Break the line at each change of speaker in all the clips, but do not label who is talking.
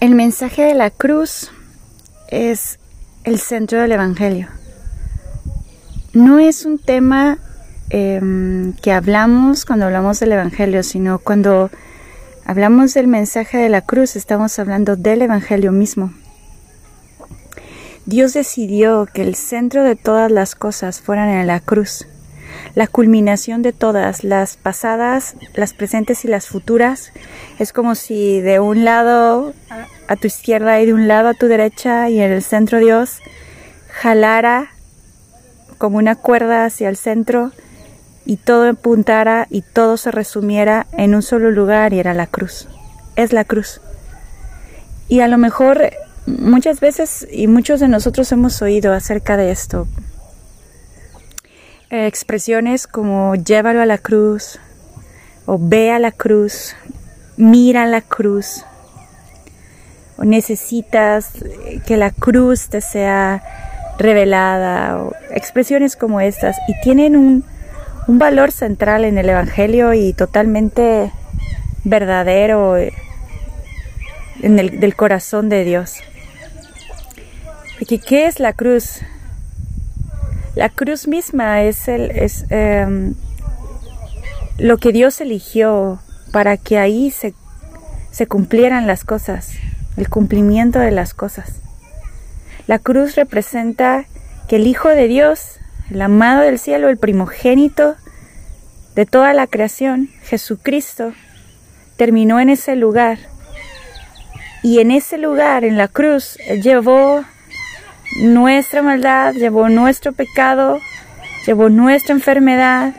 El mensaje de la cruz es el centro del Evangelio. No es un tema em, que hablamos cuando hablamos del Evangelio, sino cuando hablamos del mensaje de la cruz, estamos hablando del Evangelio mismo. Dios decidió que el centro de todas las cosas fueran en la cruz la culminación de todas, las pasadas, las presentes y las futuras. Es como si de un lado a tu izquierda y de un lado a tu derecha y en el centro Dios jalara como una cuerda hacia el centro y todo apuntara y todo se resumiera en un solo lugar y era la cruz. Es la cruz. Y a lo mejor muchas veces y muchos de nosotros hemos oído acerca de esto, expresiones como llévalo a la cruz o ve a la cruz, mira la cruz o necesitas que la cruz te sea revelada o expresiones como estas y tienen un, un valor central en el Evangelio y totalmente verdadero en el, del corazón de Dios. Porque ¿qué es la cruz? La cruz misma es, el, es em, lo que Dios eligió para que ahí se, se cumplieran las cosas, el cumplimiento de las cosas. La cruz representa que el Hijo de Dios, el amado del cielo, el primogénito de toda la creación, Jesucristo, terminó en ese lugar. Y en ese lugar, en la cruz, llevó nuestra maldad, llevó nuestro pecado, llevó nuestra enfermedad,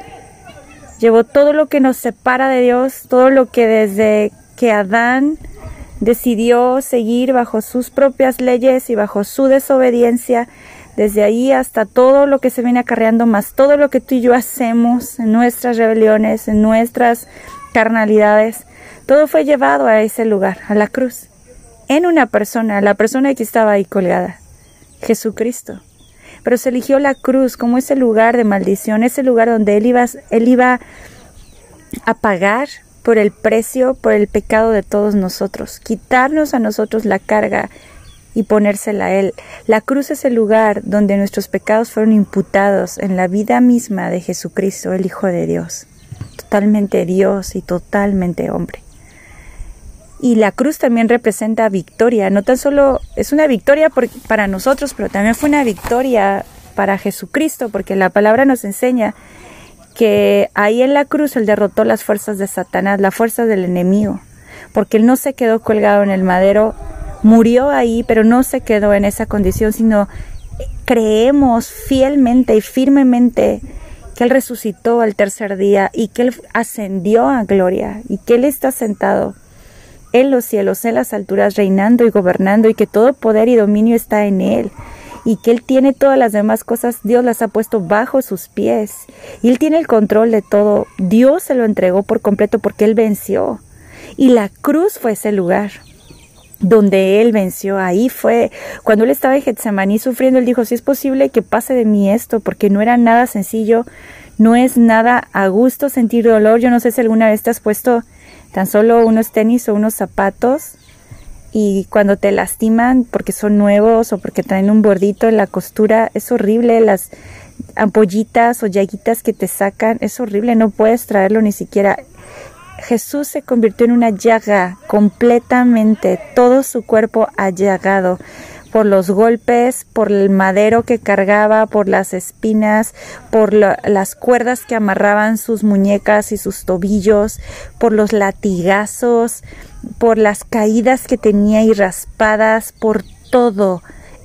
llevó todo lo que nos separa de Dios, todo lo que desde que Adán decidió seguir bajo sus propias leyes y bajo su desobediencia, desde ahí hasta todo lo que se viene acarreando, más todo lo que tú y yo hacemos en nuestras rebeliones, en nuestras carnalidades, todo fue llevado a ese lugar, a la cruz, en una persona, la persona que estaba ahí colgada. Jesucristo. Pero se eligió la cruz como ese lugar de maldición, ese lugar donde él iba, él iba a pagar por el precio, por el pecado de todos nosotros, quitarnos a nosotros la carga y ponérsela a Él. La cruz es el lugar donde nuestros pecados fueron imputados en la vida misma de Jesucristo, el Hijo de Dios, totalmente Dios y totalmente hombre. Y la cruz también representa victoria, no tan solo es una victoria para nosotros, pero también fue una victoria para Jesucristo, porque la palabra nos enseña que ahí en la cruz él derrotó las fuerzas de Satanás, las fuerzas del enemigo, porque él no se quedó colgado en el madero, murió ahí, pero no se quedó en esa condición, sino creemos fielmente y firmemente que Él resucitó al tercer día y que Él ascendió a gloria y que Él está sentado en los cielos, en las alturas, reinando y gobernando, y que todo poder y dominio está en Él, y que Él tiene todas las demás cosas, Dios las ha puesto bajo sus pies, y Él tiene el control de todo, Dios se lo entregó por completo porque Él venció, y la cruz fue ese lugar donde él venció, ahí fue, cuando él estaba en Getsemaní sufriendo, él dijo, si es posible que pase de mí esto, porque no era nada sencillo, no es nada a gusto sentir dolor, yo no sé si alguna vez te has puesto tan solo unos tenis o unos zapatos y cuando te lastiman porque son nuevos o porque traen un bordito en la costura, es horrible, las ampollitas o llaguitas que te sacan, es horrible, no puedes traerlo ni siquiera. Jesús se convirtió en una llaga completamente, todo su cuerpo allagado por los golpes, por el madero que cargaba, por las espinas, por las cuerdas que amarraban sus muñecas y sus tobillos, por los latigazos, por las caídas que tenía y raspadas, por todo.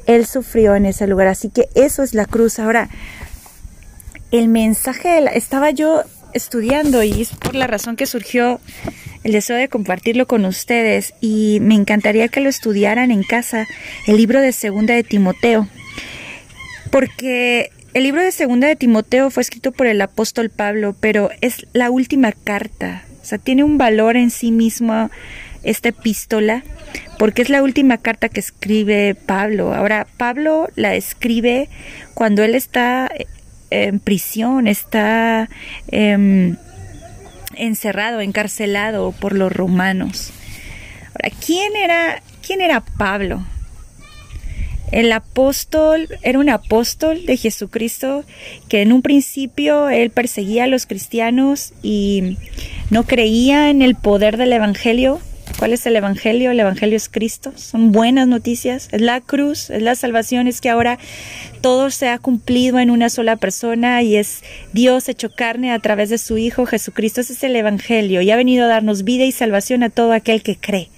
Él sufrió en ese lugar. Así que eso es la cruz. Ahora, el mensaje, estaba yo estudiando y es por la razón que surgió el deseo de compartirlo con ustedes y me encantaría que lo estudiaran en casa, el libro de Segunda de Timoteo, porque el libro de Segunda de Timoteo fue escrito por el apóstol Pablo, pero es la última carta, o sea, tiene un valor en sí mismo esta epístola, porque es la última carta que escribe Pablo. Ahora, Pablo la escribe cuando él está en prisión, está... Em, encerrado, encarcelado por los romanos. Ahora, ¿quién era, ¿Quién era Pablo? El apóstol era un apóstol de Jesucristo que en un principio él perseguía a los cristianos y no creía en el poder del Evangelio. ¿Cuál es el Evangelio? El Evangelio es Cristo. Son buenas noticias. Es la cruz, es la salvación, es que ahora todo se ha cumplido en una sola persona y es Dios hecho carne a través de su Hijo Jesucristo. Ese es el Evangelio y ha venido a darnos vida y salvación a todo aquel que cree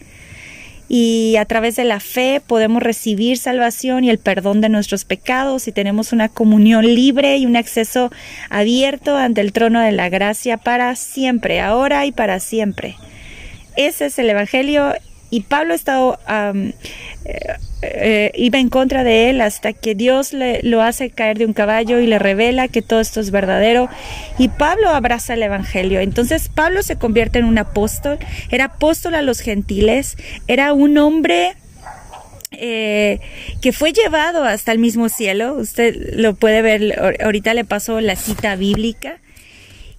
y a través de la fe podemos recibir salvación y el perdón de nuestros pecados y tenemos una comunión libre y un acceso abierto ante el trono de la gracia para siempre, ahora y para siempre. Ese es el Evangelio y Pablo estado, eh, eh, iba en contra de él hasta que Dios le, lo hace caer de un caballo y le revela que todo esto es verdadero. Y Pablo abraza el Evangelio. Entonces Pablo se convierte en un apóstol. Era apóstol a los gentiles. Era un hombre eh, que fue llevado hasta el mismo cielo. Usted lo puede ver, ahorita le pasó la cita bíblica.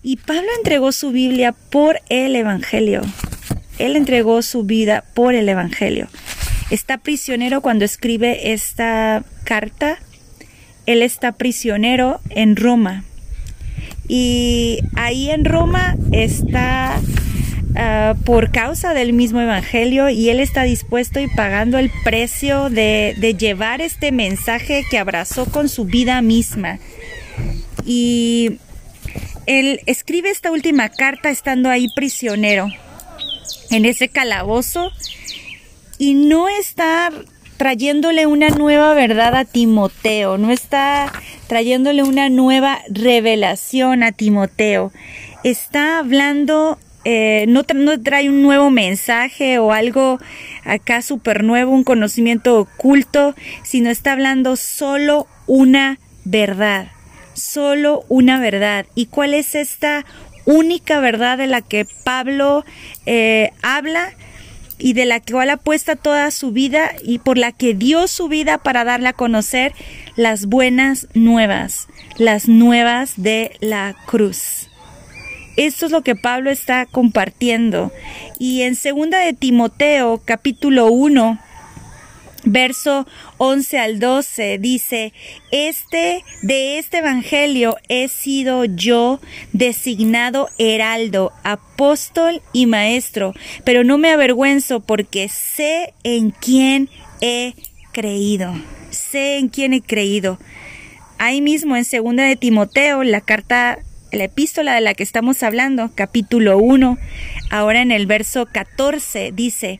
Y Pablo entregó su Biblia por el Evangelio. Él entregó su vida por el Evangelio. Está prisionero cuando escribe esta carta. Él está prisionero en Roma. Y ahí en Roma está ah, por causa del mismo Evangelio y él está dispuesto y pagando el precio de, de llevar este mensaje que abrazó con su vida misma. Y él escribe esta última carta estando ahí prisionero en ese calabozo y no está trayéndole una nueva verdad a Timoteo, no está trayéndole una nueva revelación a Timoteo, está hablando, eh, no, no, trae un nuevo mensaje o algo acá súper nuevo, un conocimiento oculto, sino está hablando solo una verdad, solo una verdad. ¿Y cuál es esta única verdad de la que Pablo eh, habla y de la cual apuesta toda su vida y por la que dio su vida para darle a conocer las buenas nuevas, las nuevas de la cruz. Esto es lo que Pablo está compartiendo. Y en segunda de Timoteo, capítulo 1, verso 11 al 12 dice, este, de este evangelio he sido yo designado heraldo, apóstol y maestro, pero no me avergüenzo porque sé en quién he creído, sé en quién he creído. Ahí mismo en segunda de Timoteo, la carta la epístola de la que estamos hablando, capítulo 1, ahora en el verso 14, dice,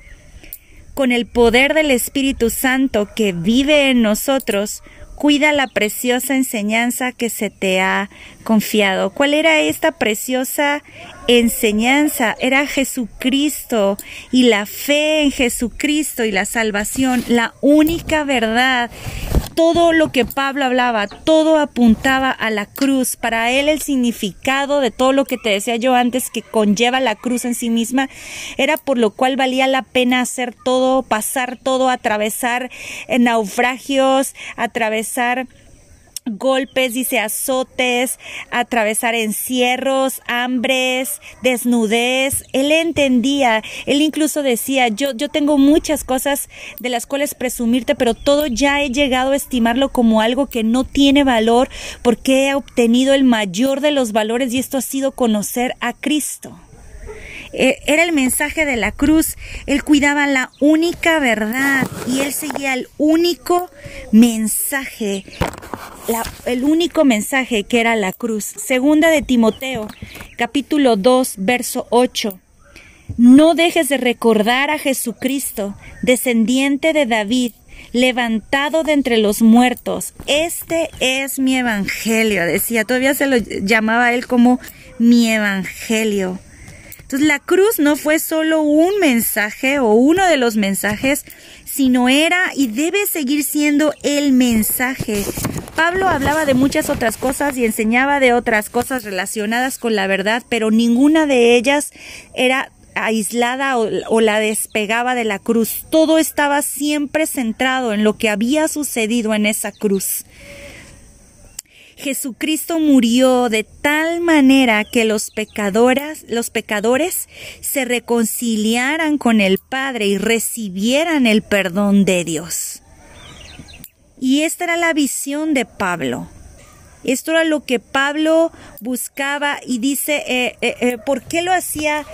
con el poder del Espíritu Santo que vive en nosotros, cuida la preciosa enseñanza que se te ha confiado. ¿Cuál era esta preciosa enseñanza? Era Jesucristo y la fe en Jesucristo y la salvación, la única verdad todo lo que Pablo hablaba, todo apuntaba a la cruz. Para él el significado de todo lo que te decía yo antes que conlleva la cruz en sí misma era por lo cual valía la pena hacer todo, pasar todo, atravesar naufragios, atravesar golpes, dice azotes, atravesar encierros, hambres, desnudez. Él entendía, él incluso decía, yo, yo tengo muchas cosas de las cuales presumirte, pero todo ya he llegado a estimarlo como algo que no tiene valor porque he obtenido el mayor de los valores y esto ha sido conocer a Cristo. Eh, era el mensaje de la cruz. Él cuidaba la única verdad y él seguía el único mensaje, el único mensaje que era la cruz. Segunda de Timoteo, capítulo 2, verso 8. No dejes de recordar a Jesucristo, descendiente de David, levantado de entre los muertos. Este es mi evangelio, decía. Todavía se lo llamaba él como mi evangelio. Entonces la cruz no fue solo un mensaje o uno de los mensajes, sino era y debe seguir siendo el mensaje. Pablo hablaba de muchas otras cosas y enseñaba de otras cosas relacionadas con la verdad, pero ninguna de ellas era aislada o, la despegaba de la cruz. Todo estaba siempre centrado en lo que había sucedido en esa cruz. Jesucristo murió de tal manera que los pecadores se reconciliaran con el Padre y recibieran el perdón de Dios. Y esta era la visión de Pablo. Esto era lo que Pablo buscaba y dice, eh, eh, eh, ¿por qué lo hacía?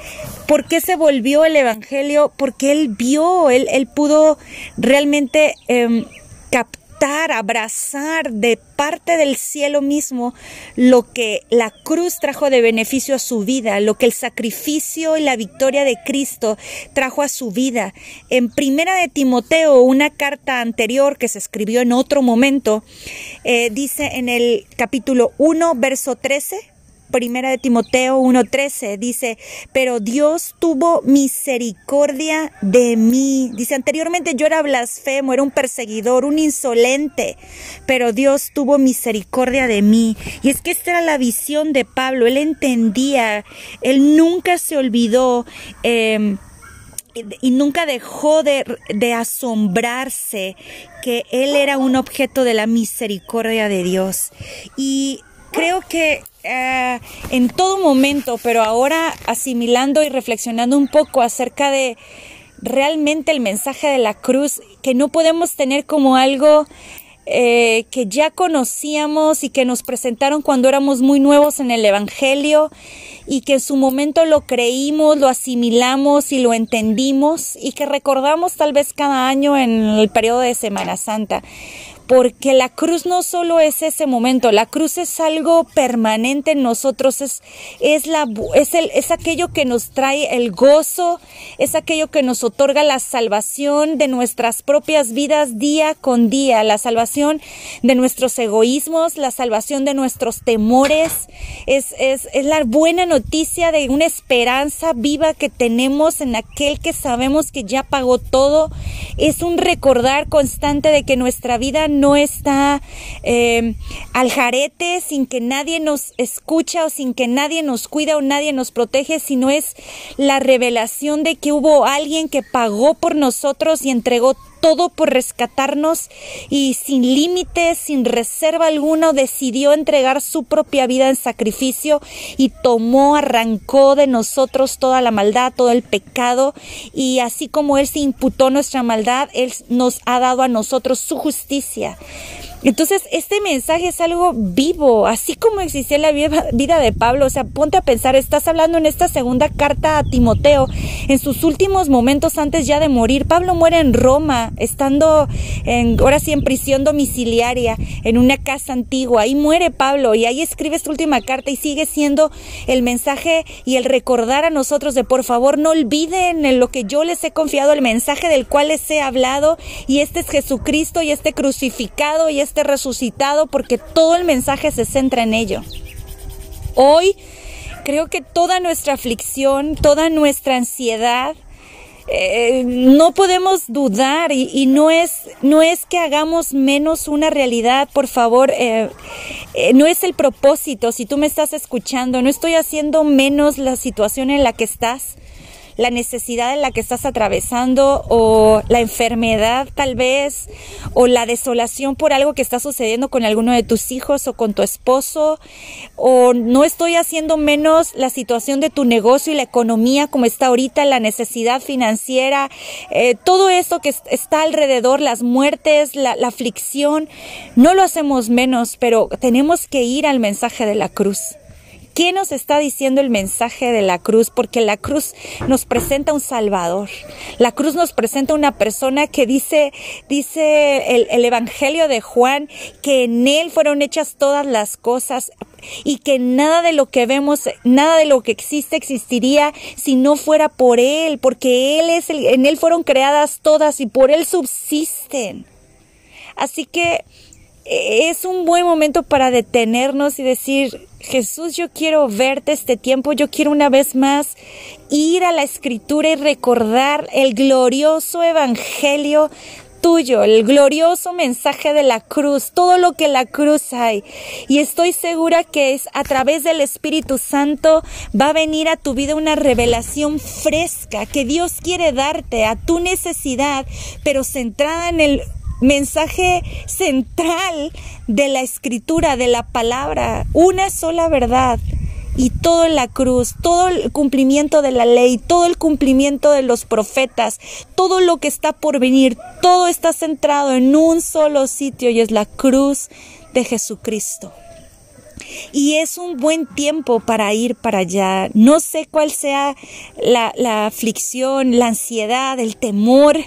¿Por qué se volvió el Evangelio? Porque él vio, él, él pudo realmente em, abrazar de parte del cielo mismo lo que la cruz trajo de beneficio a su vida, lo que el sacrificio y la victoria de Cristo trajo a su vida. En Primera de Timoteo, una carta anterior que se escribió en otro momento, eh, dice en el capítulo 1, verso 13, Primera de Timoteo 1:13 dice, pero Dios tuvo misericordia de mí. Dice, anteriormente yo era blasfemo, era un perseguidor, un insolente, pero Dios tuvo misericordia de mí. Y es que esta era la visión de Pablo, él entendía, él nunca se olvidó. Em, y nunca dejó de, de, asombrarse que Él era un objeto de la misericordia de Dios. Y creo que eh, en todo momento, pero ahora asimilando y reflexionando un poco acerca de realmente el mensaje de la cruz, que no podemos tener como algo eh, que ya conocíamos y que nos presentaron cuando éramos muy nuevos en el Evangelio y que en su momento lo creímos, lo asimilamos y lo entendimos y que recordamos tal vez cada año en el periodo de Semana Santa porque la cruz no solo es ese momento, la cruz es algo permanente en nosotros, es, es, la, es, el, es aquello que nos trae el gozo, es aquello que nos otorga la salvación de nuestras propias vidas día con día, la salvación de nuestros egoísmos, la salvación de nuestros temores, es, es, es la buena noticia de una esperanza viva que tenemos en aquel que sabemos que ya pagó todo, es un recordar constante de que nuestra vida no está eh, al jarete, sin que nadie nos escucha o sin que nadie nos cuida o nadie nos protege, sino es la revelación de que hubo alguien que pagó por nosotros y entregó todo por rescatarnos y sin límites, sin reserva alguna, decidió entregar su propia vida en sacrificio y tomó, arrancó de nosotros toda la maldad, todo el pecado y así como Él se imputó nuestra maldad, Él nos ha dado a nosotros su justicia. Entonces, este mensaje es algo vivo, así como existía la vida de Pablo. O sea, ponte a pensar, estás hablando en esta segunda carta a Timoteo, en sus últimos momentos antes ya de morir. Pablo muere en Roma, estando en, ahora sí en prisión domiciliaria, en una casa antigua. Ahí muere Pablo y ahí escribe esta última carta y sigue siendo el mensaje y el recordar a nosotros de por favor no olviden en lo que yo les he confiado, el mensaje del cual les he hablado y este es Jesucristo y este crucificado y este resucitado porque todo el mensaje se centra en ello. Hoy creo que toda nuestra aflicción, toda nuestra ansiedad, eh, no podemos dudar y, no es no es que hagamos menos una realidad por favor eh, eh, no es el propósito si tú me estás escuchando no estoy haciendo menos la situación en la que estás la necesidad en la que estás atravesando o la enfermedad tal vez o la desolación por algo que está sucediendo con alguno de tus hijos o con tu esposo o no estoy haciendo menos la situación de tu negocio y la economía como está ahorita, la necesidad financiera, eh, todo eso que está alrededor, las muertes, la aflicción, no lo hacemos menos, pero tenemos que ir al mensaje de la cruz. ¿Qué nos está diciendo el mensaje de la cruz? Porque la cruz nos presenta un Salvador. La cruz nos presenta una persona que dice, dice el, el Evangelio de Juan, que en él fueron hechas todas las cosas y que nada de lo que vemos, nada de lo que existe existiría si no fuera por él, porque él es el, en él fueron creadas todas y por él subsisten. Así que es un buen momento para detenernos y decir, Jesús, yo quiero verte este tiempo, yo quiero una vez más ir a la escritura y recordar el glorioso evangelio tuyo, el glorioso mensaje de la cruz, todo lo que la cruz hay. Y estoy segura que es a través del Espíritu Santo va a venir a tu vida una revelación fresca que Dios quiere darte a tu necesidad, pero centrada en el mensaje central de la escritura, de la palabra, una sola verdad y todo en la cruz, todo el cumplimiento de la ley, todo el cumplimiento de los profetas, todo lo que está por venir, todo está centrado en un solo sitio y es la cruz de Jesucristo. Y es un buen tiempo para ir para allá. No sé cuál sea la, la aflicción, la ansiedad, el temor,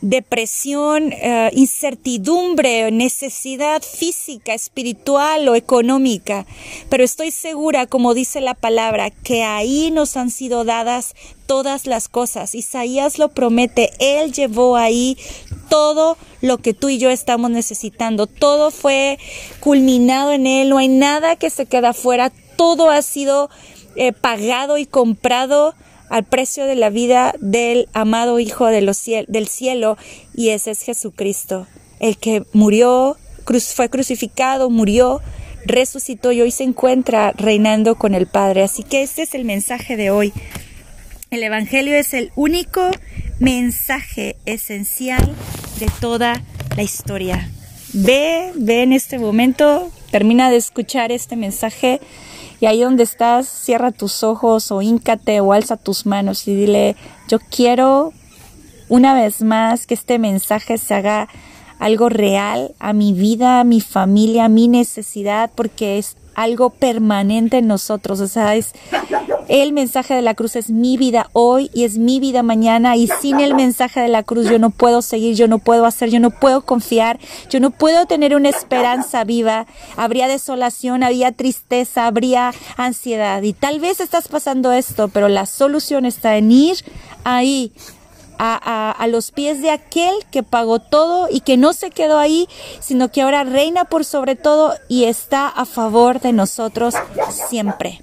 depresión, eh, incertidumbre, necesidad física, espiritual o económica. Pero estoy segura, como dice la palabra, que ahí nos han sido dadas todas las cosas. Isaías lo promete, Él llevó ahí todo lo que tú y yo estamos necesitando. Todo fue culminado en Él, no hay nada que se queda fuera, todo ha sido eh, pagado y comprado al precio de la vida del amado Hijo de los del cielo y ese es Jesucristo, el que murió, fue crucificado, murió, resucitó y hoy se encuentra reinando con el Padre. Así que este es el mensaje de hoy. El Evangelio es el único mensaje esencial de toda la historia. Ve, ve en este momento, termina de escuchar este mensaje y ahí donde estás, cierra tus ojos o híncate o alza tus manos y dile, yo quiero una vez más que este mensaje se haga algo real a mi vida, a mi familia, a mi necesidad, porque es algo permanente en nosotros. O sea, es el mensaje de la cruz es mi vida hoy y es mi vida mañana y sin el mensaje de la cruz yo no puedo seguir, yo no puedo hacer, yo no puedo confiar, yo no puedo tener una esperanza viva. Habría desolación, habría tristeza, habría ansiedad y tal vez estás pasando esto, pero la solución está en ir ahí a, a, los pies de aquel que pagó todo y que no se quedó ahí, sino que ahora reina por sobre todo y está a favor de nosotros siempre.